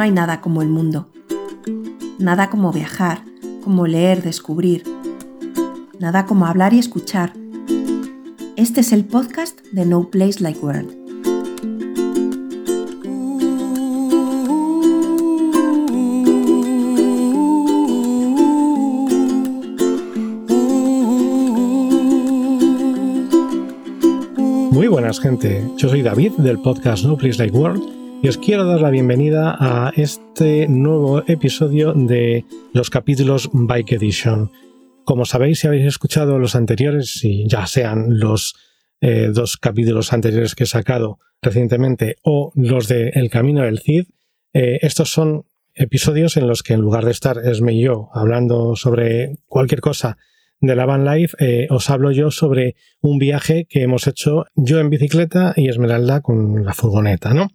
No hay nada como el mundo. Nada como viajar, como leer, descubrir. Nada como hablar y escuchar. Este es el podcast de No Place Like World. Muy buenas gente, yo soy David del podcast No Place Like World y os quiero dar la bienvenida a este nuevo episodio de los capítulos Bike Edition. Como sabéis, si habéis escuchado los anteriores, si ya sean los eh, dos capítulos anteriores que he sacado recientemente o los de El Camino del Cid, eh, estos son episodios en los que en lugar de estar Esme y yo hablando sobre cualquier cosa de la Van Life, eh, os hablo yo sobre un viaje que hemos hecho yo en bicicleta y Esmeralda con la furgoneta, ¿no?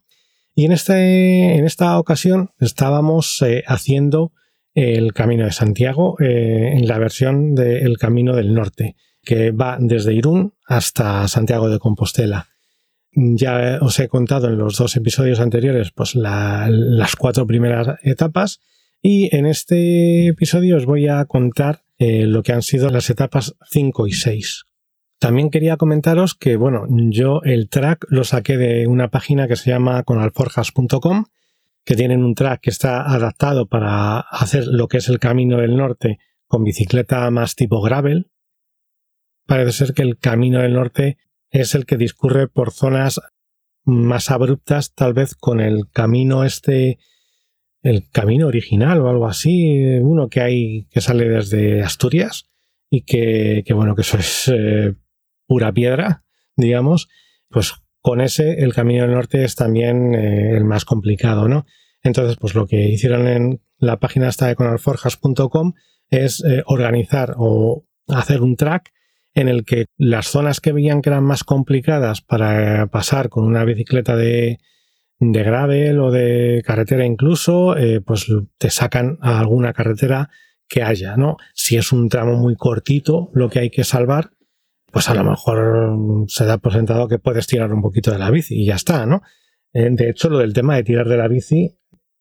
Y en, este, en esta ocasión estábamos eh, haciendo el Camino de Santiago eh, en la versión del Camino del Norte, que va desde Irún hasta Santiago de Compostela. Ya os he contado en los dos episodios anteriores pues las cuatro primeras etapas y en este episodio os voy a contar eh, lo que han sido las etapas 5 y 6. También quería comentaros que, bueno, yo el track lo saqué de una página que se llama conalforjas.com, que tienen un track que está adaptado para hacer lo que es el camino del norte con bicicleta más tipo gravel. Parece ser que el camino del norte es el que discurre por zonas más abruptas, tal vez con el camino este, el camino original o algo así, uno que hay que sale desde Asturias y que, bueno, que eso es eh, pura piedra, digamos, pues con ese el camino del norte es también eh, el más complicado, ¿no? Entonces, pues lo que hicieron en la página esta de conalforjas.com es eh, organizar o hacer un track en el que las zonas que veían que eran más complicadas para pasar con una bicicleta de, de gravel o de carretera incluso, eh, pues te sacan a alguna carretera que haya, ¿no? Si es un tramo muy cortito lo que hay que salvar, pues a lo mejor se da por sentado que puedes tirar un poquito de la bici y ya está, ¿no? Eh, de hecho, lo del tema de tirar de la bici,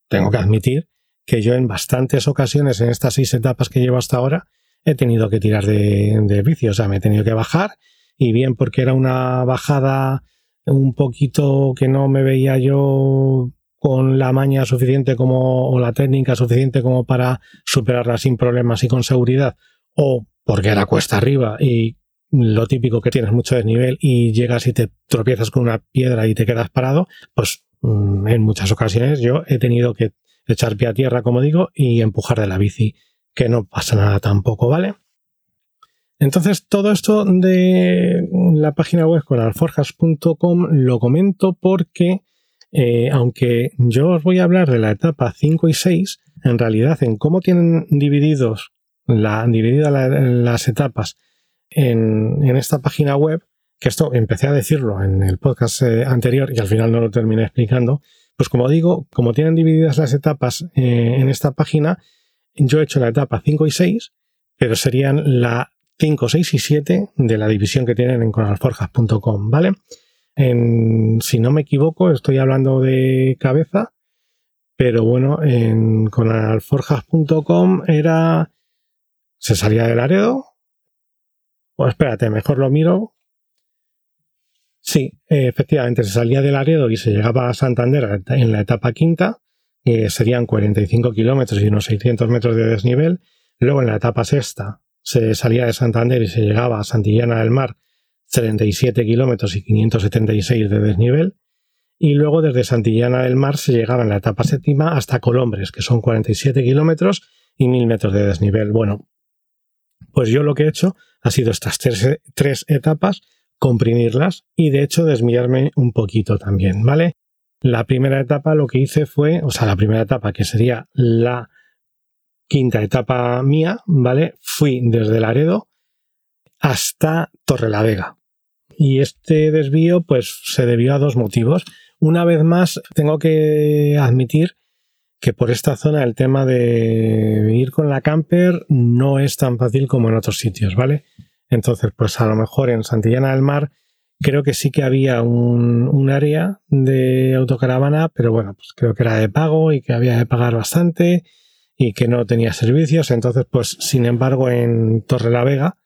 tengo que admitir que yo en bastantes ocasiones en estas seis etapas que llevo hasta ahora he tenido que tirar de, de bici, o sea, me he tenido que bajar y bien porque era una bajada un poquito que no me veía yo con la maña suficiente como o la técnica suficiente como para superarla sin problemas y con seguridad o porque era cuesta arriba y lo típico que tienes mucho desnivel y llegas y te tropiezas con una piedra y te quedas parado, pues mm, en muchas ocasiones yo he tenido que echar pie a tierra, como digo, y empujar de la bici, que no pasa nada tampoco, ¿vale? Entonces, todo esto de la página web con alforjas.com lo comento porque, eh, aunque yo os voy a hablar de la etapa 5 y 6, en realidad en cómo tienen divididos la, divididas las etapas en, esta página web, que esto empecé a decirlo en el podcast eh, anterior y al final no lo terminé explicando, pues como digo, como tienen divididas las etapas eh, en esta página, yo he hecho la etapa 5 y 6, pero serían la 5, 6 y 7 de la división que tienen en conalforjas.com, ¿vale? Si no me equivoco, estoy hablando de cabeza, pero bueno, en conalforjas.com era... Se salía del Laredo, o espérate, mejor lo miro. Sí, efectivamente, se salía de Laredo y se llegaba a Santander en la etapa quinta, que serían 45 kilómetros y unos 600 metros de desnivel. Luego en la etapa sexta se salía de Santander y se llegaba a Santillana del Mar, 37 kilómetros y 576 de desnivel. Y luego desde Santillana del Mar se llegaba en la etapa séptima hasta Colombres, que son 47 kilómetros y 1000 metros de desnivel. Bueno, pues yo lo que he hecho ha sido estas tres, etapas, comprimirlas y de hecho desviarme un poquito también, ¿vale? La primera etapa lo que hice fue, o sea, la primera etapa que sería la quinta etapa mía, ¿vale? Fui desde Laredo hasta Torrelavega. Y este desvío pues se debió a dos motivos. Una vez más tengo que admitir que por esta zona el tema de ir con la camper no es tan fácil como en otros sitios, ¿vale? Entonces, pues a lo mejor en Santillana del Mar, Creo que sí que había un, área de autocaravana, pero bueno, pues creo que era de pago y que había de pagar bastante y que no tenía servicios. Entonces, pues, sin embargo, en Torre la Vega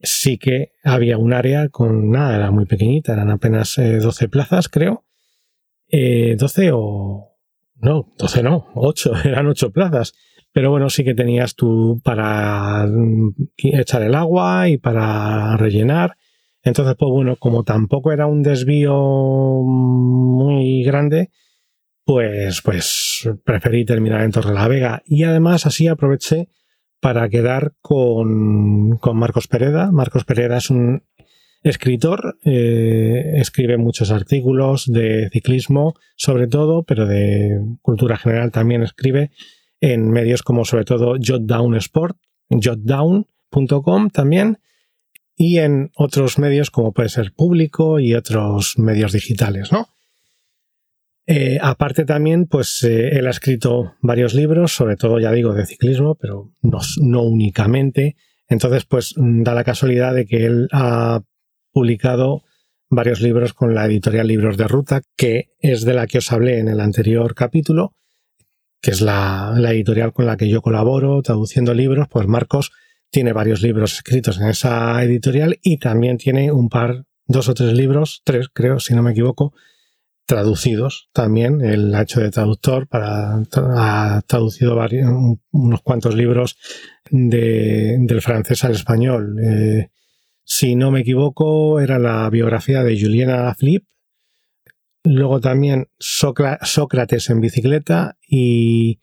sí que había un área con nada, era muy pequeñita, eran apenas 12 eh, plazas, creo. Eh, 12 o... No, 12 no, 8, eran 8 plazas. Pero bueno, sí que tenías tú para mm, echar el agua y para rellenar. Entonces, pues bueno, como tampoco era un desvío muy grande, pues, pues preferí terminar en Torre la Vega. Y además así aproveché para quedar con, con Marcos Pereda. Marcos Pereda es un escritor, eh, escribe muchos artículos de ciclismo, sobre todo, pero de cultura general también escribe en medios como sobre todo Jotdown Sport, jotdown.com también, y en otros medios como puede ser Público y otros medios digitales, ¿no? Eh, aparte también, pues eh, él ha escrito varios libros, sobre todo, ya digo, de ciclismo, pero no, no, únicamente. Entonces, pues da la casualidad de que él ha publicado varios libros con la editorial Libros de Ruta, que es de la que os hablé en el anterior capítulo, que es la, editorial con la que yo colaboro traduciendo libros. Pues Marcos tiene varios libros escritos en esa editorial y también tiene un par, dos o tres libros, tres creo, si no me equivoco, traducidos también. Él ha hecho de traductor para ha traducido varios, unos cuantos libros de, del francés al español. Eh, si no me equivoco, era la biografía de Juliana Flip. Luego también Sócrates en bicicleta y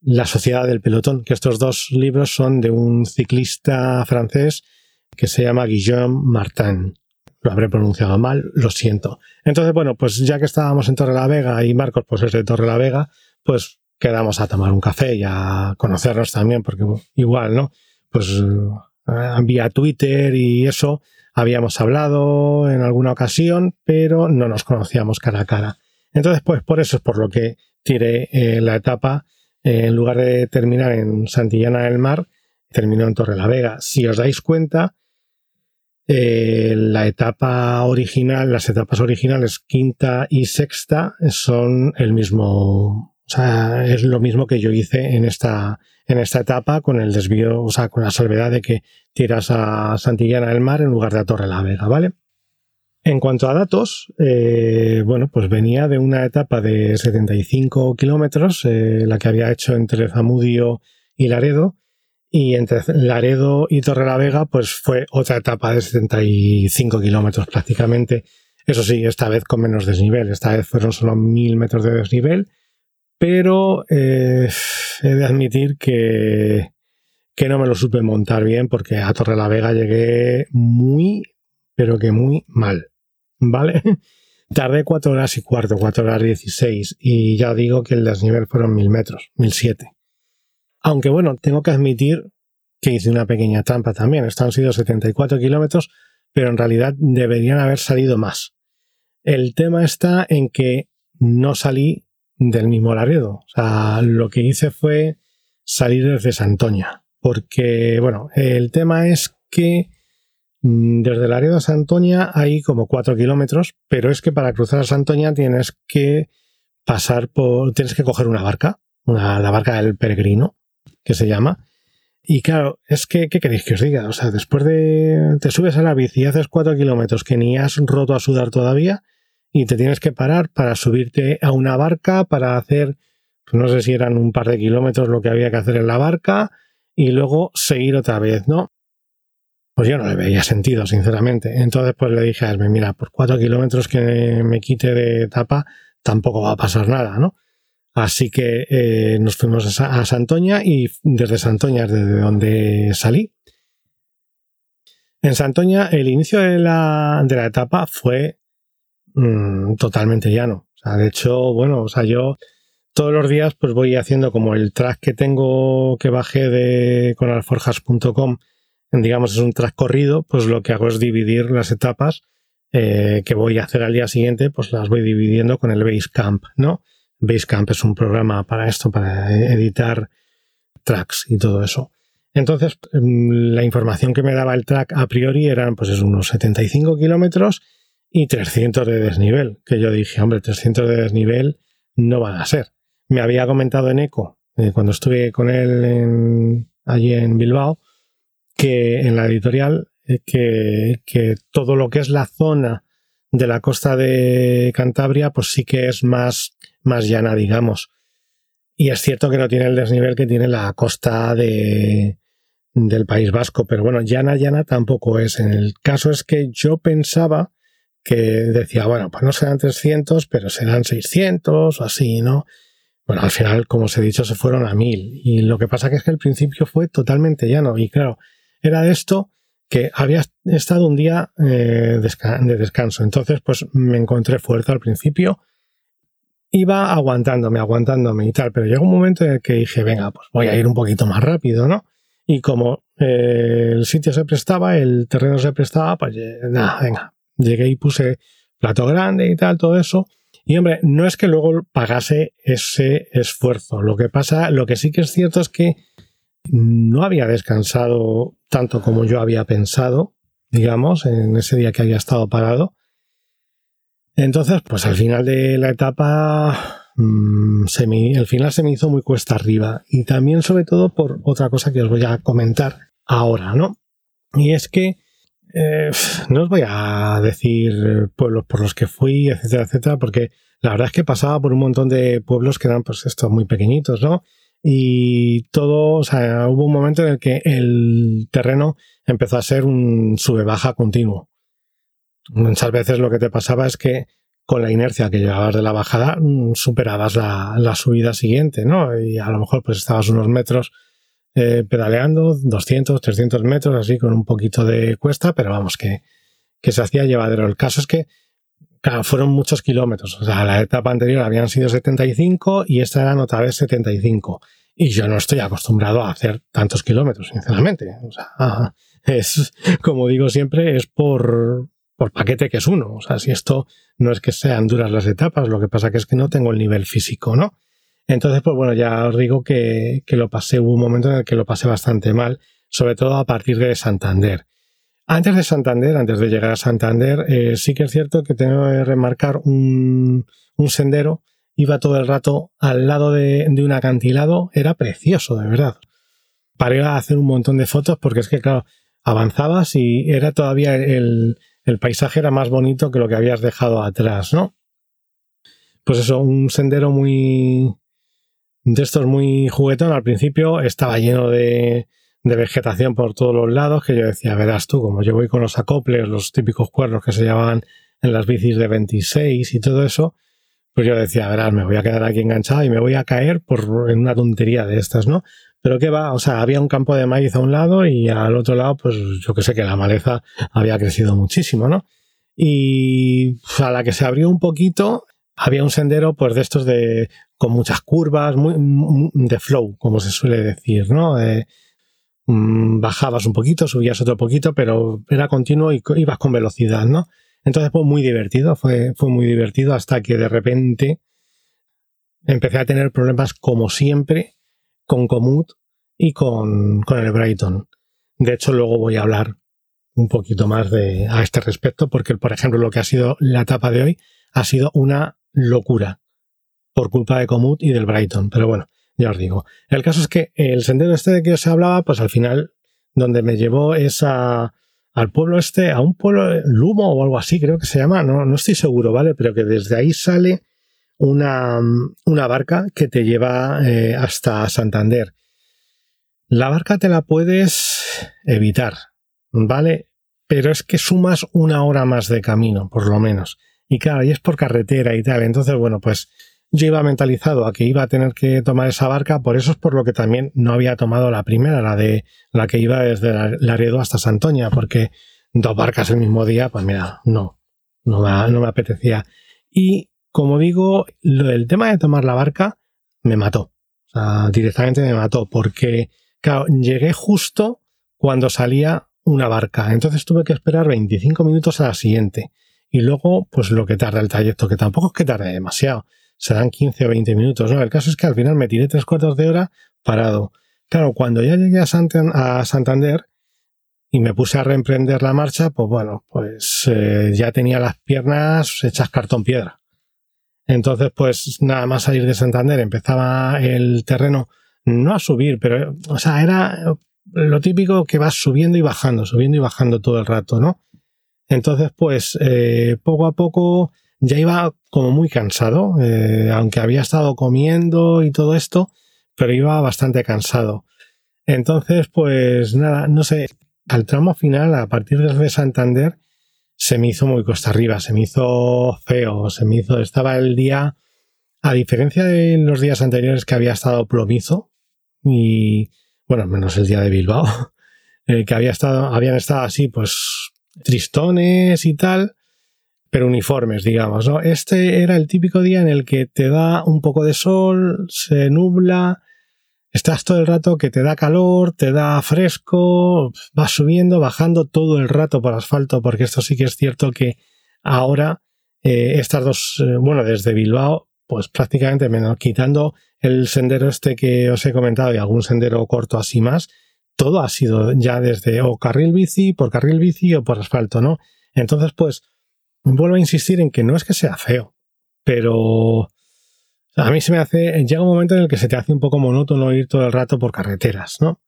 La sociedad del pelotón, que estos dos libros son de un ciclista francés que se llama Guillaume Martin lo habré pronunciado mal, lo siento. Entonces, bueno, pues ya que estábamos en Torre la Vega y Marcos pues es de Torre la Vega, pues quedamos a tomar un café y a conocernos también, porque igual, ¿no? Pues vía Twitter y eso habíamos hablado en alguna ocasión, pero no nos conocíamos cara a cara. Entonces, pues por eso es por lo que tiré eh, la etapa, eh, en lugar de terminar en Santillana del Mar, terminó en Torre la Vega. Si os dais cuenta, eh, la etapa original, las etapas originales quinta y sexta son el mismo, o sea, es lo mismo que yo hice en esta, en esta etapa con el desvío, o sea, con la salvedad de que tiras a Santillana del Mar en lugar de a Torre la Vega, ¿vale? En cuanto a datos, eh, bueno, pues venía de una etapa de 75 kilómetros, eh, la que había hecho entre Zamudio y Laredo, y entre Laredo y Torre la Vega, pues fue otra etapa de 75 kilómetros prácticamente. Eso sí, esta vez con menos desnivel. Esta vez fueron solo mil metros de desnivel. Pero eh, he de admitir que, que no me lo supe montar bien porque a Torre la Vega llegué muy, pero que muy mal. ¿Vale? Tardé cuatro horas y cuarto, cuatro horas dieciséis. Y ya digo que el desnivel fueron mil metros, mil siete. Aunque bueno, tengo que admitir que hice una pequeña trampa también. Estos han sido 74 kilómetros, pero en realidad deberían haber salido más. El tema está en que no salí del mismo Laredo. O sea, lo que hice fue salir desde Santoña. Porque, bueno, el tema es que mm, desde Laredo a Santoña hay como 4 kilómetros, pero es que para cruzar a Santoña tienes que pasar por, tienes que coger una barca, la barca del peregrino, que se llama. Y claro, es que, ¿qué queréis que os diga? O sea, después de. Te subes a la bici y haces cuatro kilómetros que ni has roto a sudar todavía y te tienes que parar para subirte a una barca, para hacer. Pues no sé si eran un par de kilómetros lo que había que hacer en la barca y luego seguir otra vez, ¿no? Pues yo no le veía sentido, sinceramente. Entonces, pues le dije a él, mira, por cuatro kilómetros que me quite de etapa, tampoco va a pasar nada, ¿no? Así que eh, nos fuimos a, Santoña y desde Santoña es desde donde salí. En Santoña el inicio de la, de la etapa fue mm, totalmente llano. O de hecho, bueno, o sea, yo todos los días pues voy haciendo como el track que tengo que bajé de con alforjas.com, digamos es un track corrido, pues lo que hago es dividir las etapas eh, que voy a hacer al día siguiente, pues las voy dividiendo con el Basecamp, ¿no? Basecamp es un programa para esto, para editar tracks y todo eso. Entonces, mm, la información que me daba el track a priori eran pues unos 75 kilómetros y 300 de desnivel, que yo dije, hombre, 300 de desnivel no van a ser. Me había comentado en ECO, eh, cuando estuve con él allí en Bilbao, que en la editorial, eh, que, que todo lo que es la zona de la costa de Cantabria, pues sí que es más, más llana, digamos. Y es cierto que no tiene el desnivel que tiene la costa de, del País Vasco, pero bueno, llana, llana tampoco es. En el caso es que yo pensaba que decía, bueno, pues no serán 300, pero serán 600 o así, ¿no? Bueno, al final, como os he dicho, se fueron a 1000. Y lo que pasa es que el principio fue totalmente llano. Y claro, era de esto que había estado un día eh, de descanso. Entonces, pues me encontré fuerte al principio. Iba aguantándome, aguantándome y tal, pero llegó un momento en el que dije, venga, pues voy a ir un poquito más rápido, ¿no? Y como eh, el sitio se prestaba, el terreno se prestaba, pues eh, nada, venga, llegué y puse plato grande y tal, todo eso. Y hombre, no es que luego pagase ese esfuerzo. Lo que pasa, lo que sí que es cierto es que no había descansado tanto como yo había pensado, digamos, en ese día que había estado parado. Entonces, pues al final de la etapa Mm, el final se me hizo muy cuesta arriba y también sobre todo por otra cosa que os voy a comentar ahora, ¿no? Y es que eh, no os voy a decir pueblos por los que fui, etcétera, etcétera, porque la verdad es que pasaba por un montón de pueblos que eran pues estos muy pequeñitos, ¿no? Y todo, o sea, hubo un momento en el que el terreno empezó a ser un sube-baja continuo. Muchas veces lo que te pasaba es que con la inercia que llevabas de la bajada, mm, superabas la, subida siguiente, ¿no? Y a lo mejor pues estabas unos metros eh, pedaleando, 200, 300 metros, así con un poquito de cuesta, pero vamos, que, que se hacía llevadero. El caso es que, fueron muchos kilómetros. O sea, la etapa anterior habían sido 75 y esta era otra vez 75. Y yo no estoy acostumbrado a hacer tantos kilómetros, sinceramente. O sea, es, como digo siempre, es por, por paquete que es uno. O sea, si esto no es que sean duras las etapas, lo que pasa es que no tengo el nivel físico, ¿no? Entonces, pues bueno, ya os digo que, lo pasé, hubo un momento en el que lo pasé bastante mal, sobre todo a partir de Santander. Antes de Santander, antes de llegar a Santander, eh, sí que es cierto que tengo que remarcar un, sendero, iba todo el rato al lado de, de un acantilado, era precioso, de verdad. Paré a hacer un montón de fotos porque es que, claro, avanzabas y era todavía el, el paisaje era más bonito que lo que habías dejado atrás, ¿no? Pues eso, un sendero muy de estos muy juguetón. Al principio estaba lleno de, vegetación por todos los lados, que yo decía, verás tú, como yo voy con los acoples, los típicos cuernos que se llevaban en las bicis de 26 y todo eso, pues yo decía, verás, me voy a quedar aquí enganchado y me voy a caer por en una tontería de estas, ¿no? Pero qué va, o sea, había un campo de maíz a un lado y al otro lado, pues yo que sé que la maleza había crecido muchísimo, ¿no? Y a la que se abrió un poquito, había un sendero, pues de estos de, con muchas curvas, muy, de flow, como se suele decir, ¿no? Mm, bajabas un poquito, subías otro poquito, pero era continuo y ibas con velocidad, ¿no? Entonces fue muy divertido, fue, fue muy divertido hasta que de repente empecé a tener problemas como siempre con Comut y con, el Brighton. De hecho, luego voy a hablar un poquito más de, a este respecto, porque, por ejemplo, lo que ha sido la etapa de hoy ha sido una locura por culpa de Comut y del Brighton. Pero bueno, ya os digo. El caso es que el sendero este de que os hablaba, pues al final, donde me llevó es a, al pueblo este, a un pueblo, Lumo o algo así, creo que se llama, no, no estoy seguro, ¿vale? Pero que desde ahí sale una, una barca que te lleva eh, hasta Santander. La barca te la puedes evitar, ¿vale? Pero es que sumas una hora más de camino, por lo menos. Y claro, y es por carretera y tal. Entonces, bueno, pues yo iba mentalizado a que iba a tener que tomar esa barca, por eso es por lo que también no había tomado la primera, la de la que iba desde Laredo hasta Santoña, porque dos barcas el mismo día, pues mira, no, no me, no me apetecía. Y como digo, lo del tema de tomar la barca me mató. Directamente me mató porque, claro, llegué justo cuando salía una barca. Entonces tuve que esperar 25 minutos a la siguiente. Y luego, pues lo que tarda el trayecto, que tampoco es que tarde demasiado. Serán 15 o 20 minutos, ¿no? El caso es que al final me tiré tres cuartos de hora parado. Claro, cuando ya llegué a, Santander y me puse a reemprender la marcha, pues bueno, pues eh, ya tenía las piernas hechas cartón piedra. Entonces, pues nada más salir de Santander, empezaba el terreno no a subir, pero, o sea, era lo típico que vas subiendo y bajando, subiendo y bajando todo el rato, ¿no? Entonces, pues, eh, poco a poco ya iba como muy cansado, eh, aunque había estado comiendo y todo esto, pero iba bastante cansado. Entonces, pues nada, no sé, al tramo final, a partir de Santander, se me hizo muy costa arriba, se me hizo feo, se me hizo, estaba el día, a diferencia de los días anteriores que había estado plomizo, y bueno, menos el día de Bilbao, eh, que había estado, habían estado así, pues tristones y tal, pero uniformes, digamos, ¿no? Este era el típico día en el que te da un poco de sol, se nubla, estás todo el rato que te da calor, te da fresco, vas subiendo, bajando todo el rato por asfalto, porque esto sí que es cierto que ahora eh, estas dos, eh, bueno, desde Bilbao, pues prácticamente menos, quitando el sendero este que os he comentado y algún sendero corto así más, todo ha sido ya desde o carril bici, por carril bici o por asfalto, ¿no? Entonces, pues, vuelvo a insistir en que no es que sea feo, pero a mí se me hace, llega un momento en el que se te hace un poco monótono ir todo el rato por carreteras, ¿no?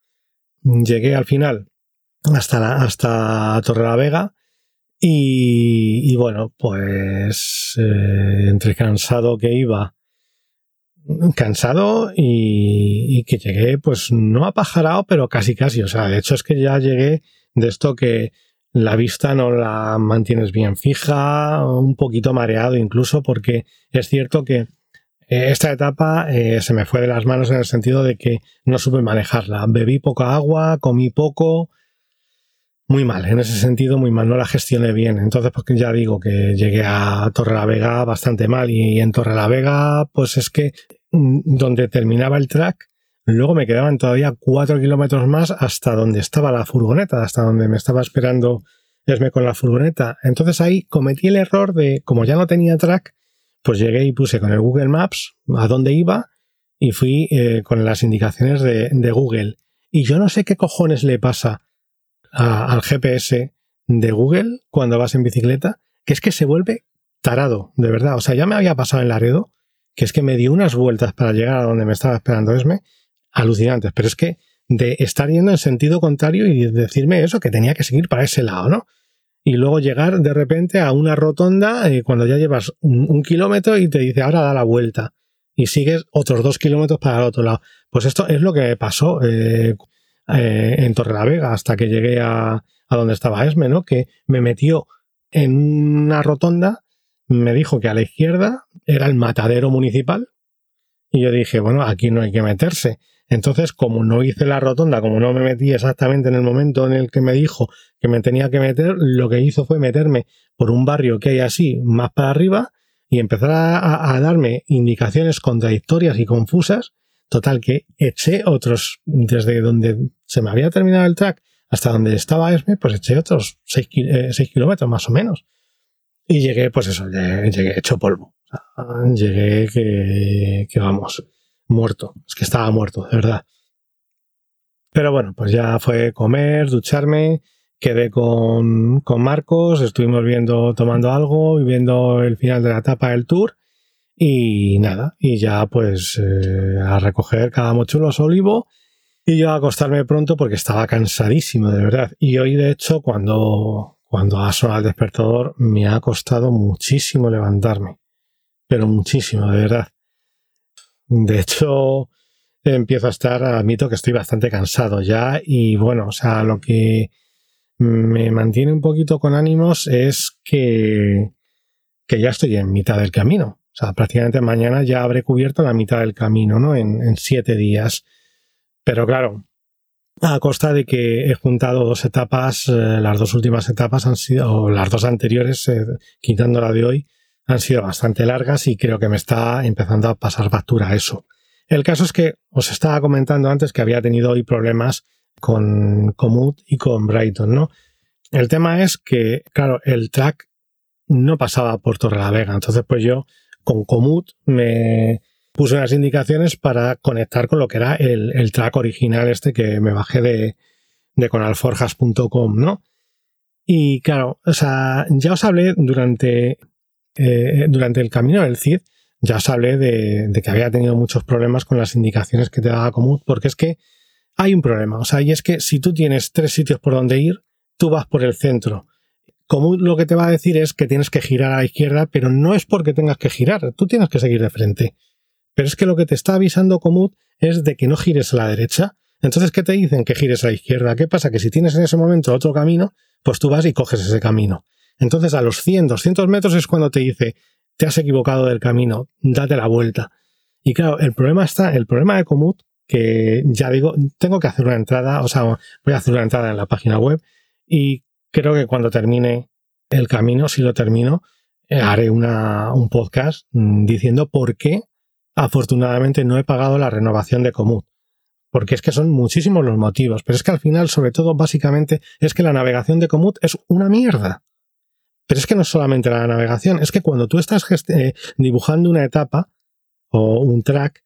Llegué al final hasta, la, hasta Torre la Vega y, bueno, pues eh, entre cansado que iba, cansado y, que llegué pues no apajarado, pero casi casi, o sea, de hecho es que ya llegué de esto que la vista no la mantienes bien fija, un poquito mareado incluso, porque es cierto que eh, esta etapa eh, se me fue de las manos en el sentido de que no supe manejarla. Bebí poca agua, comí poco. Muy mal, en ese sentido muy mal, no la gestioné bien. Entonces, pues ya digo que llegué a Torre la Vega bastante mal y en Torre la Vega, pues es que mm, donde terminaba el track, luego me quedaban todavía cuatro kilómetros más hasta donde estaba la furgoneta, hasta donde me estaba esperando Esme con la furgoneta. Entonces ahí cometí el error de, como ya no tenía track, pues llegué y puse con el Google Maps a dónde iba y fui eh, con las indicaciones de, Google. Y yo no sé qué cojones le pasa al GPS de Google cuando vas en bicicleta, que es que se vuelve tarado, de verdad. O sea, ya me había pasado en Laredo, que es que me dio unas vueltas para llegar a donde me estaba esperando Esme, alucinantes. Pero es que de estar yendo en sentido contrario y decirme eso, que tenía que seguir para ese lado, ¿no? y luego llegar de repente a una rotonda eh, cuando ya llevas un, kilómetro y te dice ahora da la vuelta y sigues otros dos kilómetros para el otro lado. Pues esto es lo que pasó eh, eh, en Torrelavega hasta que llegué a, a, donde estaba Esme, ¿no? Que me metió en una rotonda, me dijo que a la izquierda era el matadero municipal y yo dije, bueno, aquí no hay que meterse. Entonces, como no hice la rotonda, como no me metí exactamente en el momento en el que me dijo que me tenía que meter, lo que hizo fue meterme por un barrio que hay así, más para arriba, y empezar a, darme indicaciones contradictorias y confusas. Total, que eché otros, desde donde se me había terminado el track hasta donde estaba Esme, pues eché otros 6 eh, kilómetros más o menos. Y llegué, pues eso, llegué, hecho polvo. llegué que, que vamos muerto. Es que estaba muerto, de verdad. Pero bueno, pues ya fue comer, ducharme, quedé con, con Marcos, estuvimos viendo, tomando algo y viendo el final de la etapa del tour. Y nada, y ya pues eh, a recoger cada mochulo a olivo y yo a acostarme pronto porque estaba cansadísimo, de verdad. Y hoy, de hecho, cuando, cuando ha sonado el despertador, me ha costado muchísimo levantarme. Pero muchísimo, de verdad. De hecho, empiezo a estar, admito que estoy bastante cansado ya y bueno, o sea, lo que me mantiene un poquito con ánimos es que, que ya estoy en mitad del camino. O sea, prácticamente mañana ya habré cubierto la mitad del camino, ¿no? En, siete días. Pero claro, a costa de que he juntado dos etapas, eh, las dos últimas etapas han sido, o las dos anteriores, eh, quitando la de hoy, han sido bastante largas y creo que me está empezando a pasar factura eso. El caso es que os estaba comentando antes que había tenido hoy problemas con Komoot y con Brighton, ¿no? El tema es que, claro, el track no pasaba por Torre la Vega, entonces pues yo con Komoot me, puse unas indicaciones para conectar con lo que era el, track original este que me bajé de, de conalforjas.com, ¿no? Y claro, o sea, ya os hablé durante, eh, durante el camino del CID, ya os hablé de, de, que había tenido muchos problemas con las indicaciones que te daba Comut, porque es que hay un problema, o sea, y es que si tú tienes tres sitios por donde ir, tú vas por el centro. Comut lo que te va a decir es que tienes que girar a la izquierda, pero no es porque tengas que girar, tú tienes que seguir de frente. Pero es que lo que te está avisando Comut es de que no gires a la derecha. Entonces, ¿qué te dicen? Que gires a la izquierda. ¿Qué pasa? Que si tienes en ese momento otro camino, pues tú vas y coges ese camino. Entonces, a los 100, 200 metros es cuando te dice, te has equivocado del camino, date la vuelta. Y claro, el problema está, el problema de Comut, que ya digo, tengo que hacer una entrada, o sea, voy a hacer una entrada en la página web y creo que cuando termine el camino, si lo termino, eh, haré un podcast mm, diciendo por qué afortunadamente no he pagado la renovación de Comut. Porque es que son muchísimos los motivos. Pero es que al final, sobre todo, básicamente, es que la navegación de Comut es una mierda. Pero es que no es solamente la navegación, es que cuando tú estás eh, dibujando una etapa o un track,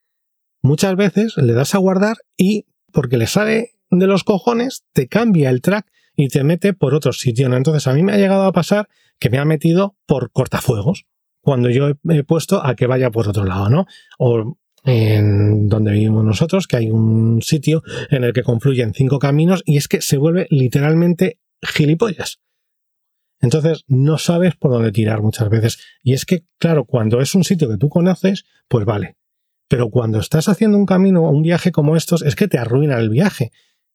muchas veces le das a guardar y, porque le sale de los cojones, te cambia el track y te mete por otro sitio. Entonces a mí me ha llegado a pasar que me ha metido por cortafuegos cuando yo he puesto a que vaya por otro lado, ¿no? O en donde vivimos nosotros, que hay un sitio en el que confluyen cinco caminos y es que se vuelve literalmente gilipollas. Entonces no sabes por dónde tirar muchas veces. Y es que, claro, cuando es un sitio que tú conoces, pues vale. Pero cuando estás haciendo un camino o un viaje como estos, es que te arruina el viaje.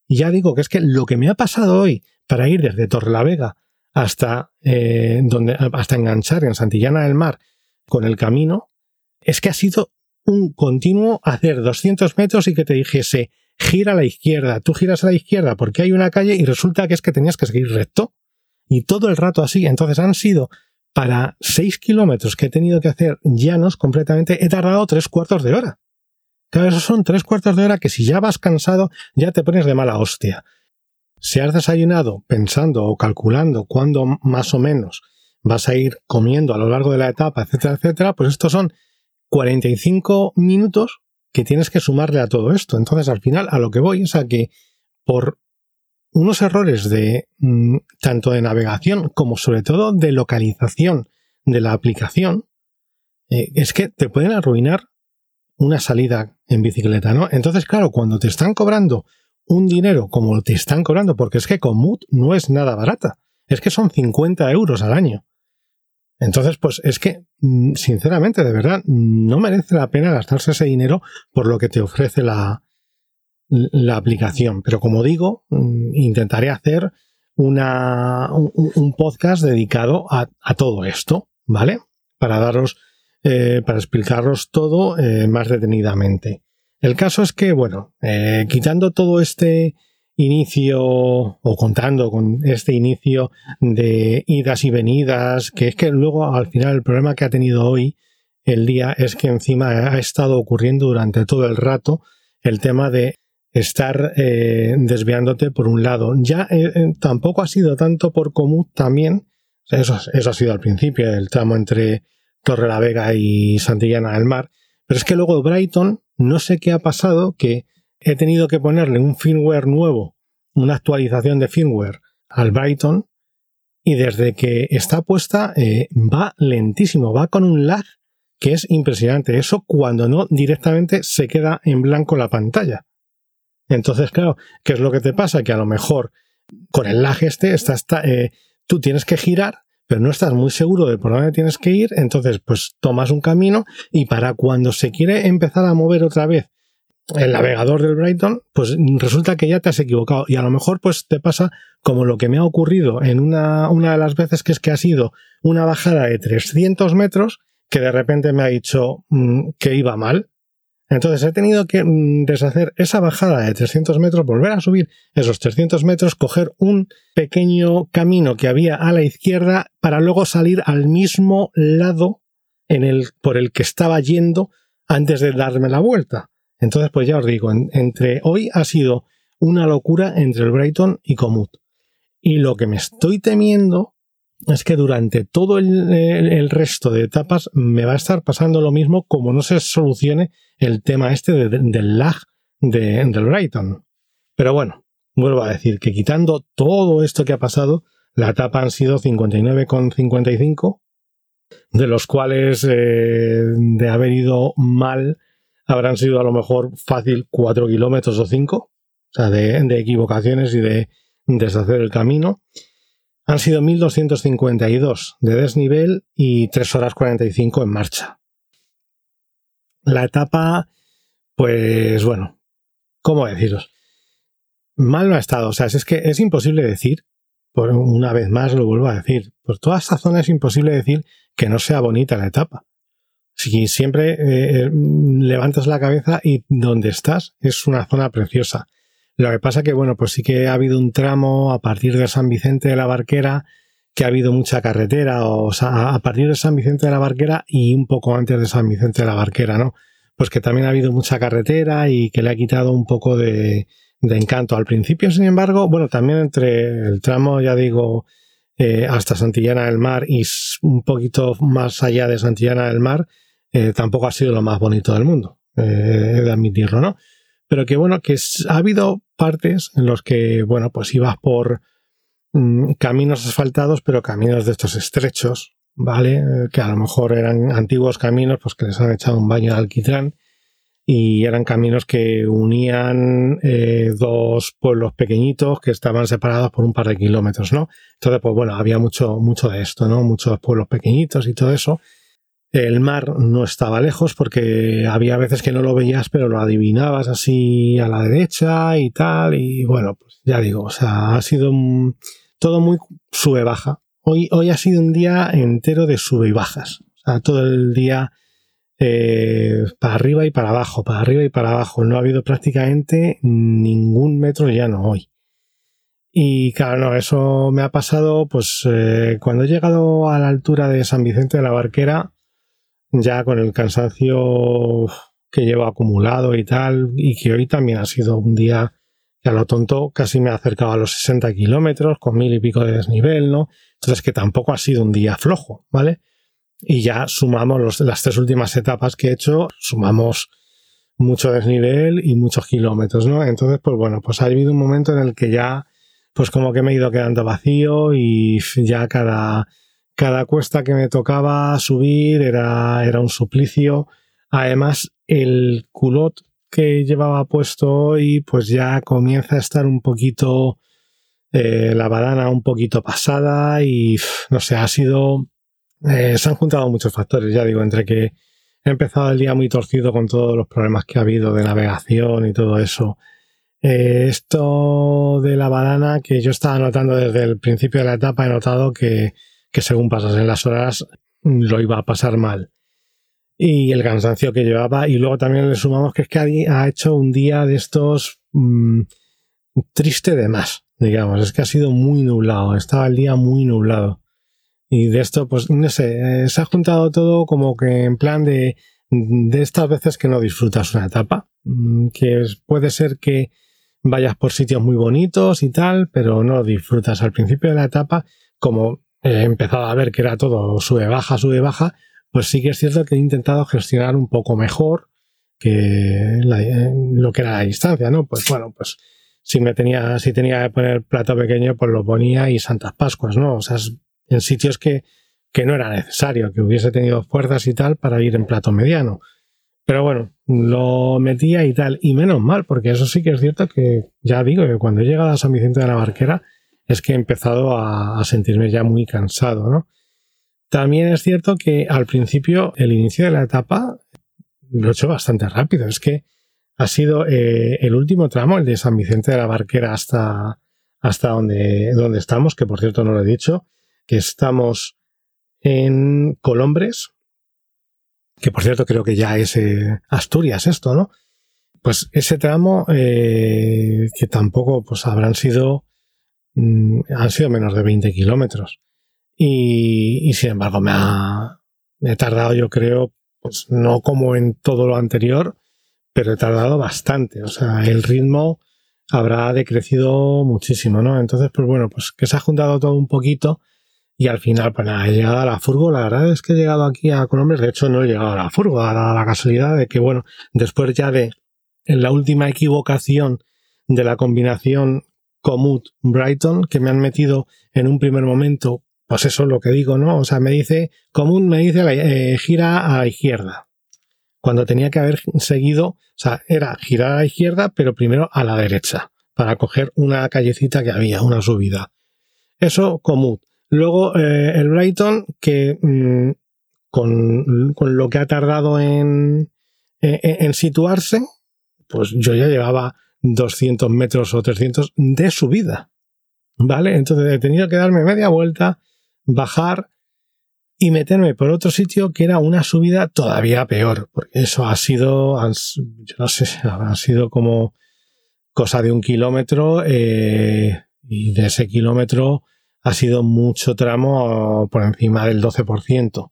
Y ya digo que es que lo que me ha pasado hoy para ir desde Torrelavega hasta, eh, donde, hasta enganchar en Santillana del Mar con el camino, es que ha sido un continuo hacer 200 metros y que te dijese, gira a la izquierda, tú giras a la izquierda porque hay una calle y resulta que es que tenías que seguir recto. Y todo el rato así. Entonces han sido para 6 kilómetros que he tenido que hacer llanos completamente, he tardado tres cuartos de hora. Claro, esos son tres cuartos de hora que si ya vas cansado, ya te pones de mala hostia. Si has desayunado pensando o calculando cuándo más o menos vas a ir comiendo a lo largo de la etapa, etcétera, etcétera, pues estos son 45 minutos que tienes que sumarle a todo esto. Entonces, al final, a lo que voy es a que por unos errores de mm, tanto de navegación como sobre todo de localización de la aplicación, eh, es que te pueden arruinar una salida en bicicleta, ¿no? Entonces, claro, cuando te están cobrando un dinero como te están cobrando, porque es que Komoot no es nada barata, es que son 50 euros al año. Entonces, pues es que, mm, sinceramente, de verdad, no merece la pena gastarse ese dinero por lo que te ofrece la, la aplicación. Pero como digo, mm, intentaré hacer una, un, podcast dedicado a, todo esto, ¿vale? Para daros, eh, para explicaros todo eh, más detenidamente. El caso es que, bueno, eh, quitando todo este inicio o contando con este inicio de idas y venidas, que es que luego al final el problema que ha tenido hoy el día es que encima ha estado ocurriendo durante todo el rato el tema de estar eh, desviándote por un lado. Ya eh, tampoco ha sido tanto por Comut también, eso, eso ha sido al principio, el tramo entre Torre la Vega y Santillana del Mar, pero es que luego Brighton no sé qué ha pasado que he tenido que ponerle un firmware nuevo, una actualización de firmware al Brighton y desde que está puesta eh, va lentísimo, va con un lag que es impresionante. Eso cuando no directamente se queda en blanco la pantalla. Entonces, claro, ¿qué es lo que te pasa? Que a lo mejor con el lag este estás, eh, tú tienes que girar pero no estás muy seguro de por dónde tienes que ir, entonces pues tomas un camino y para cuando se quiere empezar a mover otra vez el navegador del Brighton, pues resulta que ya te has equivocado y a lo mejor pues te pasa como lo que me ha ocurrido en una, una de las veces que es que ha sido una bajada de 300 metros que de repente me ha dicho mm, que iba mal entonces he tenido que mm, deshacer esa bajada de 300 metros, volver a subir esos 300 metros, coger un pequeño camino que había a la izquierda para luego salir al mismo lado en el, por el que estaba yendo antes de darme la vuelta. Entonces, pues ya os digo, entre hoy ha sido una locura entre el Brighton y Comut. Y lo que me estoy temiendo es que durante todo el, resto de etapas me va a estar pasando lo mismo como no se solucione el tema este del lag del Brighton. Pero bueno, vuelvo a decir que quitando todo esto que ha pasado, la etapa han sido 59,55, de los cuales eh, de haber ido mal habrán sido a lo mejor fácil 4 kilómetros o 5, o sea, de, de equivocaciones y de deshacer el camino. Han sido 1252 de desnivel y 3 horas 45 en marcha. La etapa, pues bueno, ¿cómo deciros? Mal no ha estado, o sea, es que es imposible decir, por una vez más lo vuelvo a decir, por toda esta zona es imposible decir que no sea bonita la etapa. Si siempre eh, levantas la cabeza y donde estás es una zona preciosa. Lo que pasa que, bueno, pues sí que ha habido un tramo a partir de San Vicente de la Barquera que ha habido mucha carretera, o, sea, a partir de San Vicente de la Barquera y un poco antes de San Vicente de la Barquera, ¿no? Pues que también ha habido mucha carretera y que le ha quitado un poco de, encanto. Al principio, sin embargo, bueno, también entre el tramo, ya digo, eh, hasta Santillana del Mar y un poquito más allá de Santillana del Mar, eh, tampoco ha sido lo más bonito del mundo, eh, de admitirlo, ¿no? Pero que bueno, que ha habido partes en los que, bueno, pues ibas por mm, caminos asfaltados, pero caminos de estos estrechos, ¿vale? Eh, que a lo mejor eran antiguos caminos, pues que les han echado un baño de alquitrán y eran caminos que unían eh, dos pueblos pequeñitos que estaban separados por un par de kilómetros, ¿no? Entonces, pues bueno, había mucho, mucho de esto, ¿no? Muchos pueblos pequeñitos y todo eso. El mar no estaba lejos porque había veces que no lo veías, pero lo adivinabas así a la derecha y tal. Y bueno, pues ya digo, o sea, ha sido todo muy sube-baja. Hoy, hoy ha sido un día entero de sube y bajas. O sea, todo el día eh, para arriba y para abajo, para arriba y para abajo. No ha habido prácticamente ningún metro llano hoy. Y claro, no, eso me ha pasado pues eh, cuando he llegado a la altura de San Vicente de la Barquera ya con el cansancio que llevo acumulado y tal, y que hoy también ha sido un día que a lo tonto casi me ha acercado a los 60 kilómetros, con mil y pico de desnivel, ¿no? Entonces que tampoco ha sido un día flojo, ¿vale? Y ya sumamos las tres últimas etapas que he hecho, sumamos mucho desnivel y muchos kilómetros, ¿no? Entonces, pues bueno, pues ha habido un momento en el que ya, pues como que me he ido quedando vacío y ya cada cada cuesta que me tocaba subir era, era un suplicio. Además, el culot que llevaba puesto hoy, pues ya comienza a estar un poquito, eh, la badana un poquito pasada y no sé, ha sido, eh, se han juntado muchos factores, ya digo, entre que he empezado el día muy torcido con todos los problemas que ha habido de navegación y todo eso. Eh, esto de la badana que yo estaba notando desde el principio de la etapa, he notado que, que según pasasen las horas lo iba a pasar mal. Y el cansancio que llevaba. Y luego también le sumamos que es que ha hecho un día de estos mm, triste de más, digamos. Es que ha sido muy nublado. Estaba el día muy nublado. Y de esto, pues, no sé, eh, se ha juntado todo como que en plan de, de estas veces que no disfrutas una etapa. Mm, que puede ser que vayas por sitios muy bonitos y tal, pero no disfrutas al principio de la etapa como he empezado a ver que era todo sube baja, sube baja, pues sí que es cierto que he intentado gestionar un poco mejor que lo que era la distancia, ¿no? Pues bueno, pues si me tenía, si tenía que poner plato pequeño, pues lo ponía y Santas Pascuas, ¿no? O sea, en sitios que, que no era necesario, que hubiese tenido fuerzas y tal para ir en plato mediano. Pero bueno, lo metía y tal, y menos mal, porque eso sí que es cierto que ya digo que cuando he a San Vicente de la Barquera, es que he empezado a, sentirme ya muy cansado, ¿no? También es cierto que al principio, el inicio de la etapa, lo he hecho bastante rápido. Es que ha sido eh, el último tramo, el de San Vicente de la Barquera hasta, hasta donde, donde estamos, que por cierto no lo he dicho, que estamos en Colombres, que por cierto creo que ya es eh, Asturias esto, ¿no? Pues ese tramo, eh, que tampoco pues habrán sido Mm, han sido menos de 20 kilómetros. Y, sin embargo me ha, he tardado yo creo, pues no como en todo lo anterior, pero he tardado bastante. O sea, el ritmo habrá decrecido muchísimo, ¿no? Entonces, pues bueno, pues que se ha juntado todo un poquito Y al final, pues nada, he llegado a la furgo. La verdad es que he llegado aquí a Colombia. De hecho, no he llegado a la furgo, a la, la casualidad de que, bueno, después ya de la última equivocación de la combinación Comut-Brighton, que me han metido en un primer momento, pues eso es lo que digo, ¿no? O sea, me dice, Comut me dice eh, gira a la izquierda. Cuando tenía que haber seguido, o sea, era girar a la izquierda, pero primero a la derecha, para coger una callecita que había, una subida. Eso, Comut. Luego, eh, el Brighton, que mm, con, con, lo que ha tardado en, en situarse, pues yo ya llevaba 200 metros o 300 de subida. ¿Vale? Entonces he tenido que darme media vuelta, bajar y meterme por otro sitio que era una subida todavía peor, porque eso ha sido, yo no sé, ha sido como cosa de un kilómetro eh, y de ese kilómetro ha sido mucho tramo por encima del 12%.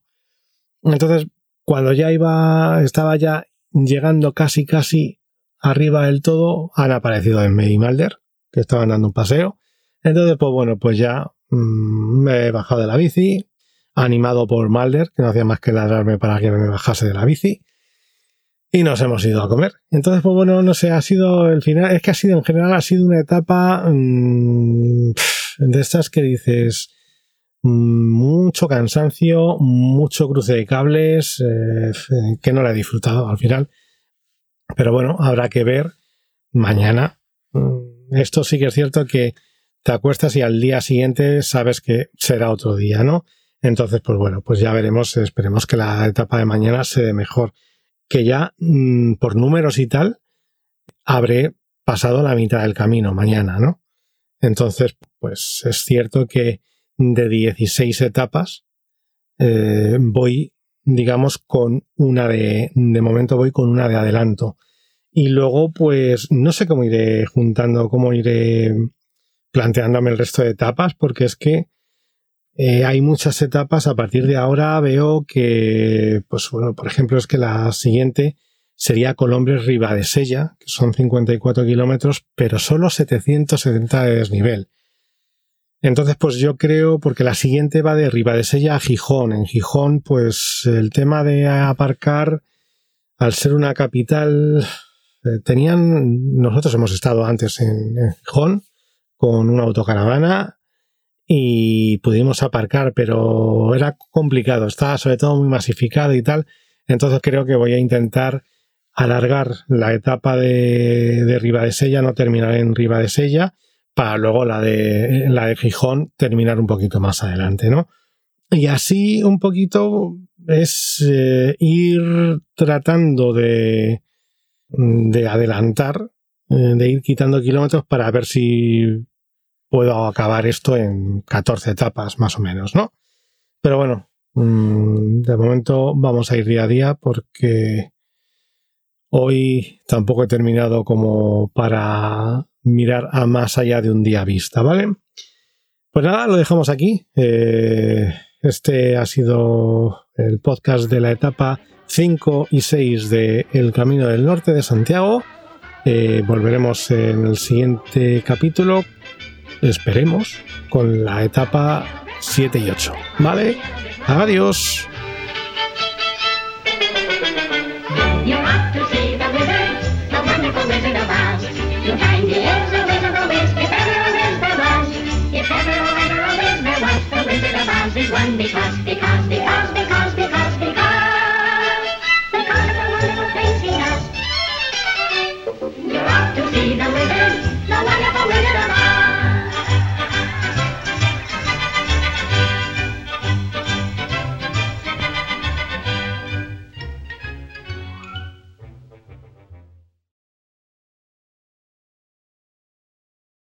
Entonces, cuando ya iba, estaba ya llegando casi, casi arriba del todo han aparecido en y Malder, que estaban dando un paseo. Entonces, pues bueno, pues ya mmm, me he bajado de la bici, animado por Malder, que no hacía más que ladrarme para que me bajase de la bici. Y nos hemos ido a comer. Entonces, pues bueno, no sé, ha sido el final, es que ha sido en general, ha sido una etapa mmm, de estas que dices, mm, mucho cansancio, mucho cruce de cables, eh, que no la he disfrutado al final. Pero bueno, habrá que ver mañana. Mm, esto sí que es cierto que te acuestas y al día siguiente sabes que será otro día, ¿no? Entonces, pues bueno, pues ya veremos, esperemos que la etapa de mañana se dé mejor. Que ya mmm, por números y tal, habré pasado la mitad del camino mañana, ¿no? Entonces, pues es cierto que de 16 etapas eh, voy digamos, con una de, de momento voy con una de adelanto. Y luego, pues, no sé cómo iré juntando, cómo iré planteándome el resto de etapas, porque es que eh, hay muchas etapas. A partir de ahora veo que, pues bueno, por ejemplo, es que la siguiente sería Colombres Ribadesella, que son 54 kilómetros, pero solo 770 de desnivel. Entonces, pues yo creo, porque la siguiente va de Ribadesella a Gijón. En Gijón, pues el tema de aparcar, al ser una capital, eh, tenían, nosotros hemos estado antes en, Gijón con una autocaravana y pudimos aparcar, pero era complicado, estaba sobre todo muy masificado y tal. Entonces creo que voy a intentar alargar la etapa de, de Ribadesella, no terminar en Ribadesella para luego la de, la de Gijón terminar un poquito más adelante, ¿no? Y así un poquito es eh, ir tratando de, de adelantar, eh, de ir quitando kilómetros para ver si puedo acabar esto en 14 etapas más o menos, ¿no? Pero bueno, mmm, de momento vamos a ir día a día porque hoy tampoco he terminado como para mirar a más allá de un día vista, ¿vale? Pues nada, lo dejamos aquí. Eh, este ha sido el podcast de la etapa 5 y 6 de El Camino del Norte de Santiago. Eh, volveremos en el siguiente capítulo, esperemos, con la etapa 7 y 8. ¿Vale? Adiós. Because,